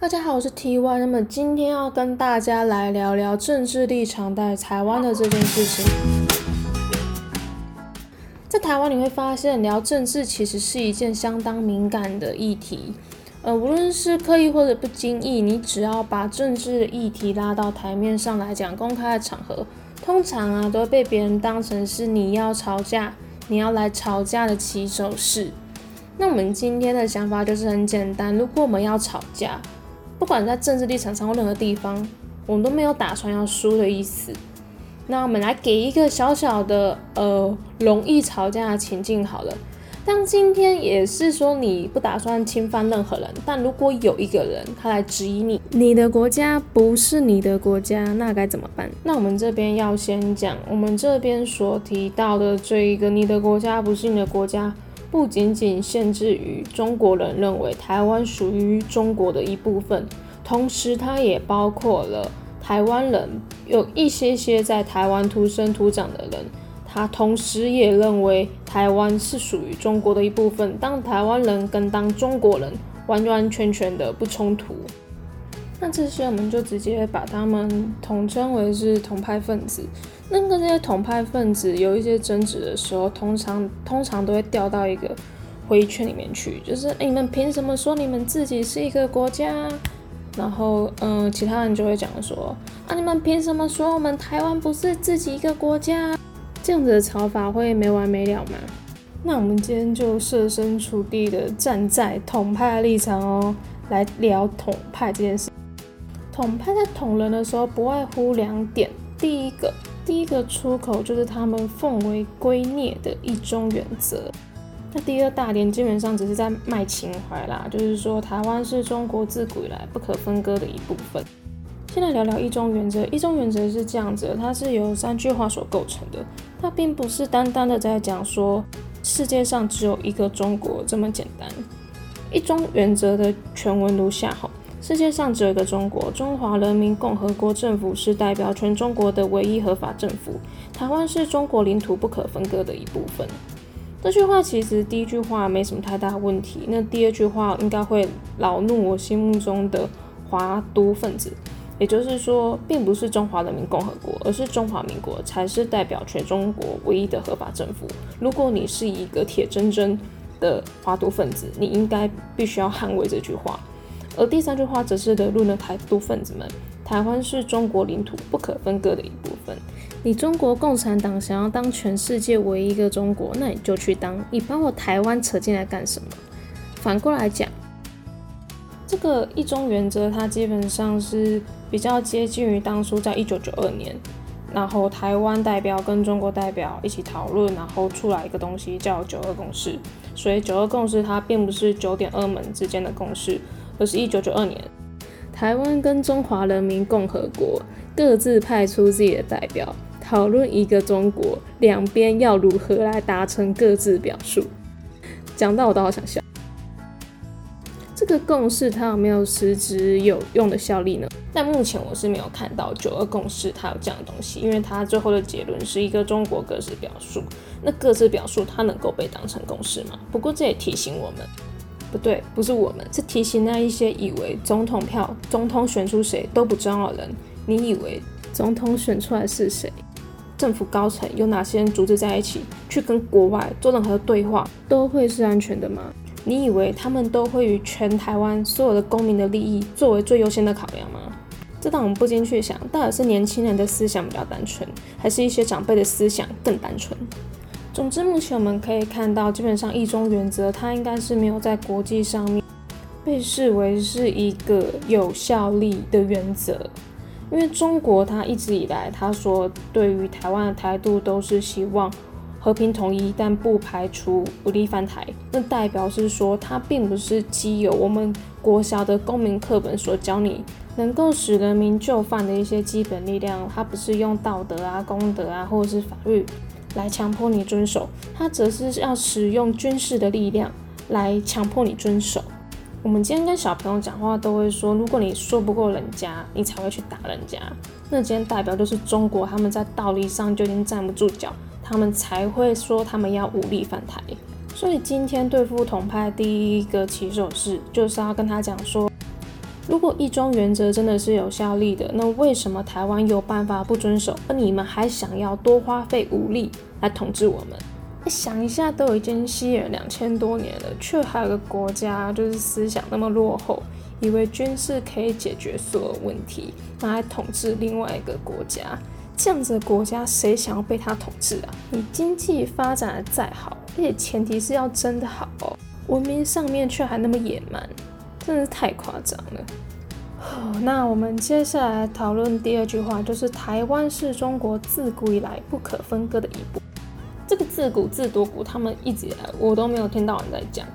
大家好，我是 T Y。那么今天要跟大家来聊聊政治立场在台湾的这件事情。在台湾你会发现，聊政治其实是一件相当敏感的议题。呃，无论是刻意或者不经意，你只要把政治的议题拉到台面上来讲，公开的场合，通常啊都会被别人当成是你要吵架、你要来吵架的起手式。那我们今天的想法就是很简单，如果我们要吵架，不管在政治立场上或任何地方，我们都没有打算要输的意思。那我们来给一个小小的呃容易吵架的情境好了。当今天也是说你不打算侵犯任何人，但如果有一个人他来质疑你，你的国家不是你的国家，那该怎么办？那我们这边要先讲，我们这边所提到的这一个你的国家不是你的国家。不仅仅限制于中国人认为台湾属于中国的一部分，同时它也包括了台湾人有一些些在台湾土生土长的人，他同时也认为台湾是属于中国的一部分。当台湾人跟当中国人完完全全的不冲突。那这些我们就直接把他们统称为是同派分子。那跟这些统派分子有一些争执的时候，通常通常都会掉到一个回圈里面去，就是你们凭什么说你们自己是一个国家？然后嗯，其他人就会讲说啊，你们凭什么说我们台湾不是自己一个国家？这样子的吵法会没完没了吗？那我们今天就设身处地的站在统派的立场哦，来聊统派这件事。统派在统人的时候，不外乎两点。第一个，第一个出口就是他们奉为圭臬的一中原则。那第二大点，基本上只是在卖情怀啦，就是说台湾是中国自古以来不可分割的一部分。先来聊聊一中原则。一中原则是这样子，它是由三句话所构成的。它并不是单单的在讲说世界上只有一个中国这么简单。一中原则的全文如下：哈。世界上只有一个中国，中华人民共和国政府是代表全中国的唯一合法政府。台湾是中国领土不可分割的一部分。这句话其实第一句话没什么太大问题，那第二句话应该会恼怒我心目中的华都分子。也就是说，并不是中华人民共和国，而是中华民国才是代表全中国唯一的合法政府。如果你是一个铁铮铮的华都分子，你应该必须要捍卫这句话。而第三句话则是惹怒了台独分子们。台湾是中国领土不可分割的一部分。你中国共产党想要当全世界唯一一个中国，那你就去当。你把我台湾扯进来干什么？反过来讲，这个一中原则它基本上是比较接近于当初在一九九二年，然后台湾代表跟中国代表一起讨论，然后出来一个东西叫九二共识。所以九二共识它并不是九点二门之间的共识。而是一九九二年，台湾跟中华人民共和国各自派出自己的代表，讨论一个中国，两边要如何来达成各自表述。讲到我都好想笑。这个共识它有没有实质有用的效力呢？但目前我是没有看到九二共识它有这样的东西，因为它最后的结论是一个中国各自表述。那各自表述它能够被当成共识吗？不过这也提醒我们。不对，不是我们，是提醒那一些以为总统票、总统选出谁都不重要的人。你以为总统选出来是谁？政府高层有哪些人组织在一起去跟国外做任何对话，都会是安全的吗？你以为他们都会与全台湾所有的公民的利益作为最优先的考量吗？这让我们不禁去想，到底是年轻人的思想比较单纯，还是一些长辈的思想更单纯？总之，目前我们可以看到，基本上一中原则它应该是没有在国际上面被视为是一个有效力的原则，因为中国它一直以来，它所对于台湾的态度都是希望和平统一，但不排除武力犯台。那代表是说，它并不是基有我们国小的公民课本所教你能够使人民就范的一些基本力量，它不是用道德啊、公德啊，或者是法律。来强迫你遵守，他则是要使用军事的力量来强迫你遵守。我们今天跟小朋友讲话都会说，如果你说不过人家，你才会去打人家。那今天代表就是中国，他们在道理上就已经站不住脚，他们才会说他们要武力反台。所以今天对付统派第一个起手式，就是要跟他讲说，如果一中原则真的是有效力的，那为什么台湾有办法不遵守，而你们还想要多花费武力来统治我们？想一下，都已经西元两千多年了，却还有个国家就是思想那么落后，以为军事可以解决所有问题，拿来统治另外一个国家。这样子的国家，谁想要被他统治啊？你经济发展的再好，而且前提是要真的好哦，文明上面却还那么野蛮。真的是太夸张了。好，那我们接下来讨论第二句话，就是台湾是中国自古以来不可分割的一部。这个自古自多古，他们一直以来我都没有听到人在讲。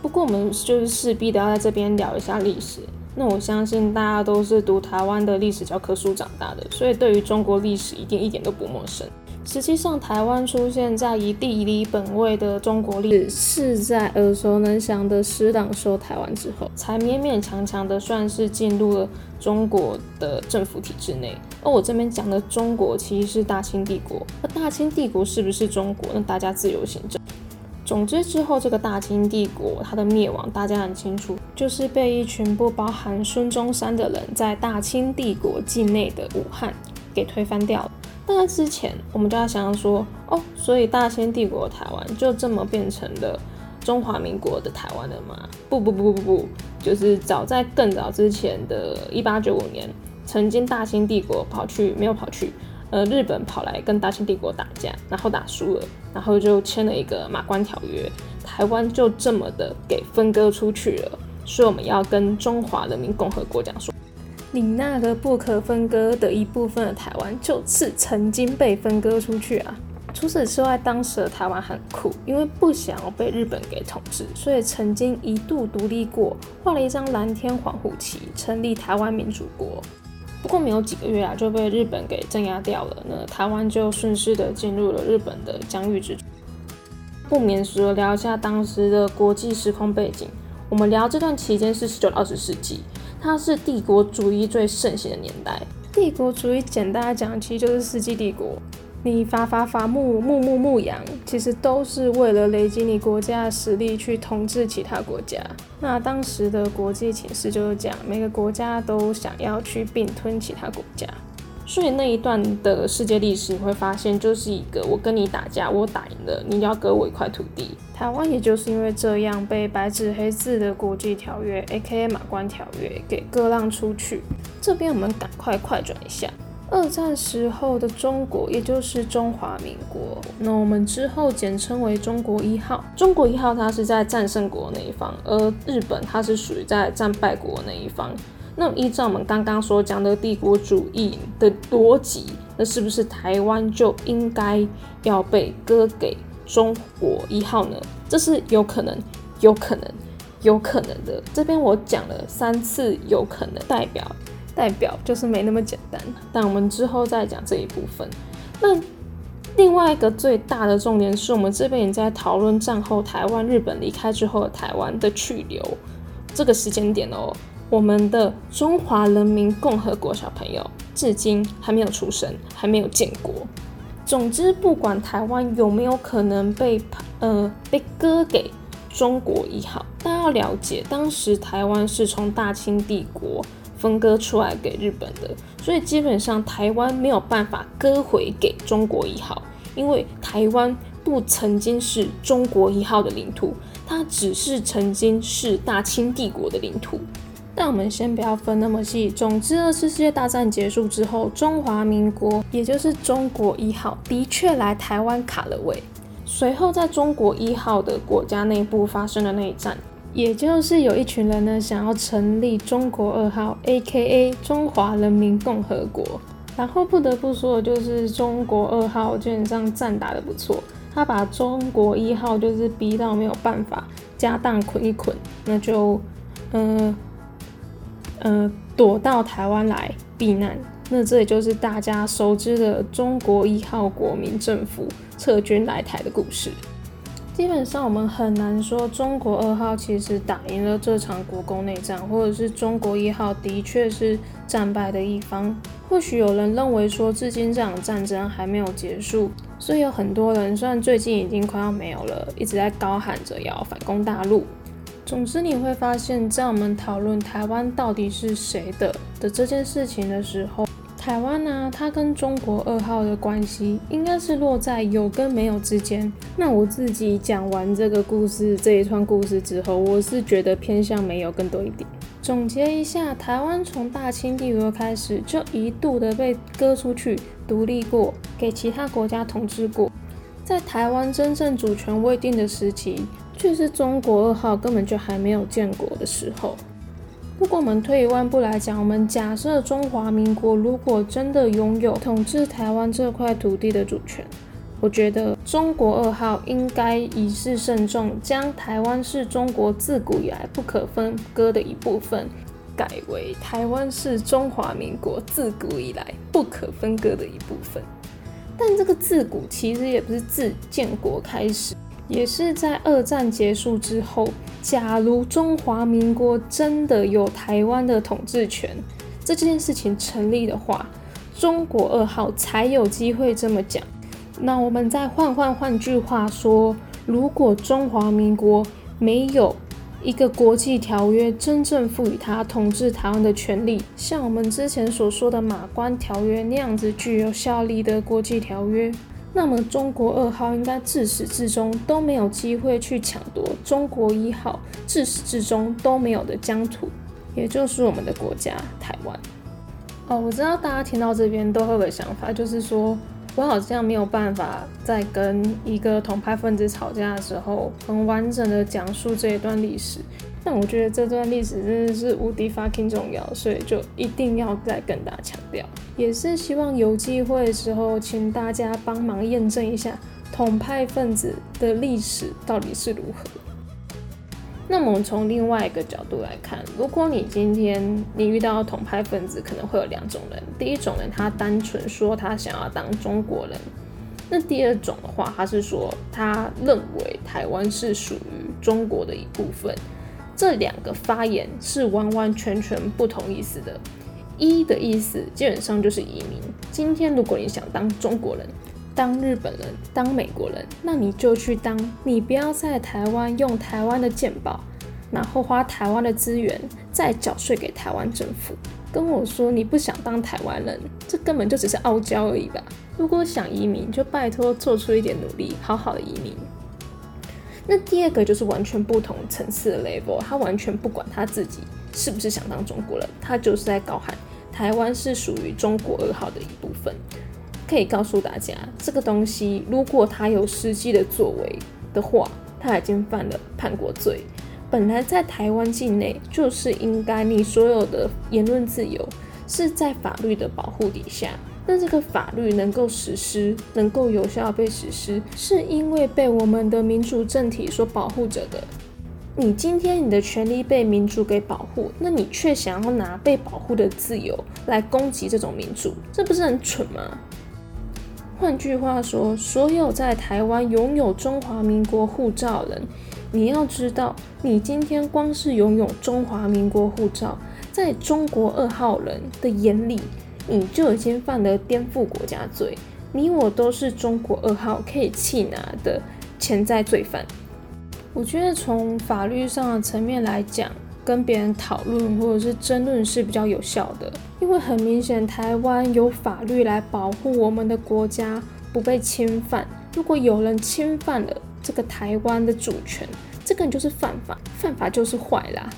不过我们就是势必的要在这边聊一下历史。那我相信大家都是读台湾的历史教科书长大的，所以对于中国历史一定一点都不陌生。实际上，台湾出现在以地理本位的中国历史，是在耳熟能详的师党收台湾之后，才勉勉强强的算是进入了中国的政府体制内。而我这边讲的中国，其实是大清帝国。那大清帝国是不是中国？那大家自由行政。总之之后，这个大清帝国它的灭亡，大家很清楚，就是被一群不包含孙中山的人在大清帝国境内的武汉给推翻掉了。那在之前，我们就要想想说，哦，所以大清帝国台湾就这么变成了中华民国的台湾了吗？不不不不不，就是早在更早之前的一八九五年，曾经大清帝国跑去没有跑去，呃，日本跑来跟大清帝国打架，然后打输了，然后就签了一个马关条约，台湾就这么的给分割出去了，所以我们要跟中华人民共和国讲说。你那个不可分割的一部分的台湾，就是曾经被分割出去啊。除此之外，当时的台湾很酷，因为不想要被日本给统治，所以曾经一度独立过，画了一张蓝天黄虎旗，成立台湾民主国。不过没有几个月啊，就被日本给镇压掉了。那台湾就顺势的进入了日本的疆域之中。不免俗的聊一下当时的国际时空背景。我们聊这段期间是十九到二十世纪。它是帝国主义最盛行的年代。帝国主义简单来讲，其实就是世纪帝国。你伐伐伐木木木木羊，其实都是为了累积你国家的实力去统治其他国家。那当时的国际情势就是这样，每个国家都想要去并吞其他国家。所以那一段的世界历史，你会发现就是一个我跟你打架，我打赢了，你要给我一块土地。台湾也就是因为这样被白纸黑字的国际条约 （A.K.A. 马关条约）给割让出去。这边我们赶快快转一下，二战时候的中国，也就是中华民国，那我们之后简称为中国一号。中国一号它是在战胜国那一方，而日本它是属于在战败国那一方。那依照我们刚刚所讲的帝国主义的逻辑，那是不是台湾就应该要被割给中国一号呢？这是有可能、有可能、有可能的。这边我讲了三次有可能，代表代表就是没那么简单。但我们之后再讲这一部分。那另外一个最大的重点是我们这边也在讨论战后台湾日本离开之后的台湾的去留这个时间点哦。我们的中华人民共和国小朋友至今还没有出生，还没有建国。总之，不管台湾有没有可能被呃被割给中国一号，大家要了解，当时台湾是从大清帝国分割出来给日本的，所以基本上台湾没有办法割回给中国一号，因为台湾不曾经是中国一号的领土，它只是曾经是大清帝国的领土。但我们先不要分那么细。总之，二次世界大战结束之后，中华民国也就是中国一号的确来台湾卡了位。随后，在中国一号的国家内部发生了内战，也就是有一群人呢想要成立中国二号 （A.K.A. 中华人民共和国）。然后不得不说的就是中国二号基本上战打得不错，他把中国一号就是逼到没有办法，家当捆一捆，那就嗯。呃躲到台湾来避难，那这也就是大家熟知的中国一号国民政府撤军来台的故事。基本上，我们很难说中国二号其实打赢了这场国共内战，或者是中国一号的确是战败的一方。或许有人认为说，至今这场战争还没有结束，所以有很多人虽然最近已经快要没有了，一直在高喊着要反攻大陆。总之，你会发现在我们讨论台湾到底是谁的的这件事情的时候，台湾呢，它跟中国二号的关系应该是落在有跟没有之间。那我自己讲完这个故事这一串故事之后，我是觉得偏向没有更多一点。总结一下，台湾从大清帝国开始就一度的被割出去独立过，给其他国家统治过。在台湾真正主权未定的时期，却是中国二号根本就还没有建国的时候。如果我们退一万步来讲，我们假设中华民国如果真的拥有统治台湾这块土地的主权，我觉得中国二号应该以示慎重，将台湾是中国自古以来不可分割的一部分，改为台湾是中华民国自古以来不可分割的一部分。但这个自古其实也不是自建国开始，也是在二战结束之后。假如中华民国真的有台湾的统治权，这件事情成立的话，中国二号才有机会这么讲。那我们再换换换句话说，如果中华民国没有一个国际条约真正赋予他统治台湾的权利，像我们之前所说的马关条约那样子具有效力的国际条约，那么中国二号应该自始至终都没有机会去抢夺中国一号自始至终都没有的疆土，也就是我们的国家台湾。哦，我知道大家听到这边都会有个想法，就是说。我好像没有办法在跟一个同派分子吵架的时候，很完整的讲述这一段历史。但我觉得这段历史真的是无敌 fucking 重要，所以就一定要再跟大家强调。也是希望有机会的时候，请大家帮忙验证一下统派分子的历史到底是如何。那么从另外一个角度来看，如果你今天你遇到统派分子，可能会有两种人。第一种人，他单纯说他想要当中国人；那第二种的话，他是说他认为台湾是属于中国的一部分。这两个发言是完完全全不同意思的。一的意思基本上就是移民。今天如果你想当中国人，当日本人、当美国人，那你就去当。你不要在台湾用台湾的健保，然后花台湾的资源，再缴税给台湾政府。跟我说你不想当台湾人，这根本就只是傲娇而已吧。如果想移民，就拜托做出一点努力，好好的移民。那第二个就是完全不同层次的 level，他完全不管他自己是不是想当中国人，他就是在高喊台湾是属于中国二号的一部分。可以告诉大家，这个东西如果他有实际的作为的话，他已经犯了叛国罪。本来在台湾境内就是应该你所有的言论自由是在法律的保护底下，那这个法律能够实施，能够有效被实施，是因为被我们的民主政体所保护着的。你今天你的权利被民主给保护，那你却想要拿被保护的自由来攻击这种民主，这不是很蠢吗？换句话说，所有在台湾拥有中华民国护照人，你要知道，你今天光是拥有中华民国护照，在中国二号人的眼里，你就已经犯了颠覆国家罪。你我都是中国二号可以弃拿的潜在罪犯。我觉得从法律上的层面来讲。跟别人讨论或者是争论是比较有效的，因为很明显台湾有法律来保护我们的国家不被侵犯。如果有人侵犯了这个台湾的主权，这个人就是犯法，犯法就是坏啦。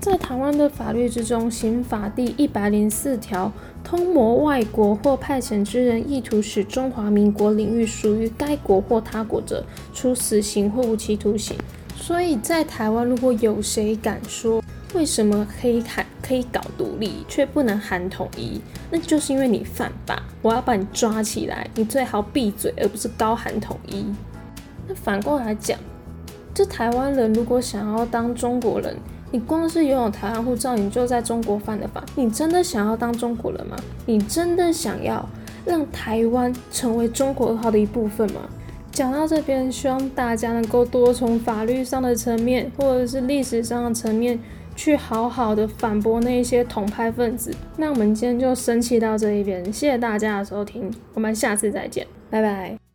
在台湾的法律之中，刑法第一百零四条，通谋外国或派遣之人，意图使中华民国领域属于该国或他国者，处死刑或无期徒刑。所以在台湾，如果有谁敢说为什么可以喊可以搞独立，却不能喊统一，那就是因为你犯法，我要把你抓起来，你最好闭嘴，而不是高喊统一。那反过来讲，这台湾人如果想要当中国人，你光是拥有台湾护照，你就在中国犯的法。你真的想要当中国人吗？你真的想要让台湾成为中国二号的一部分吗？讲到这边，希望大家能够多从法律上的层面，或者是历史上的层面，去好好的反驳那一些统派分子。那我们今天就生气到这一边，谢谢大家的收听，我们下次再见，拜拜。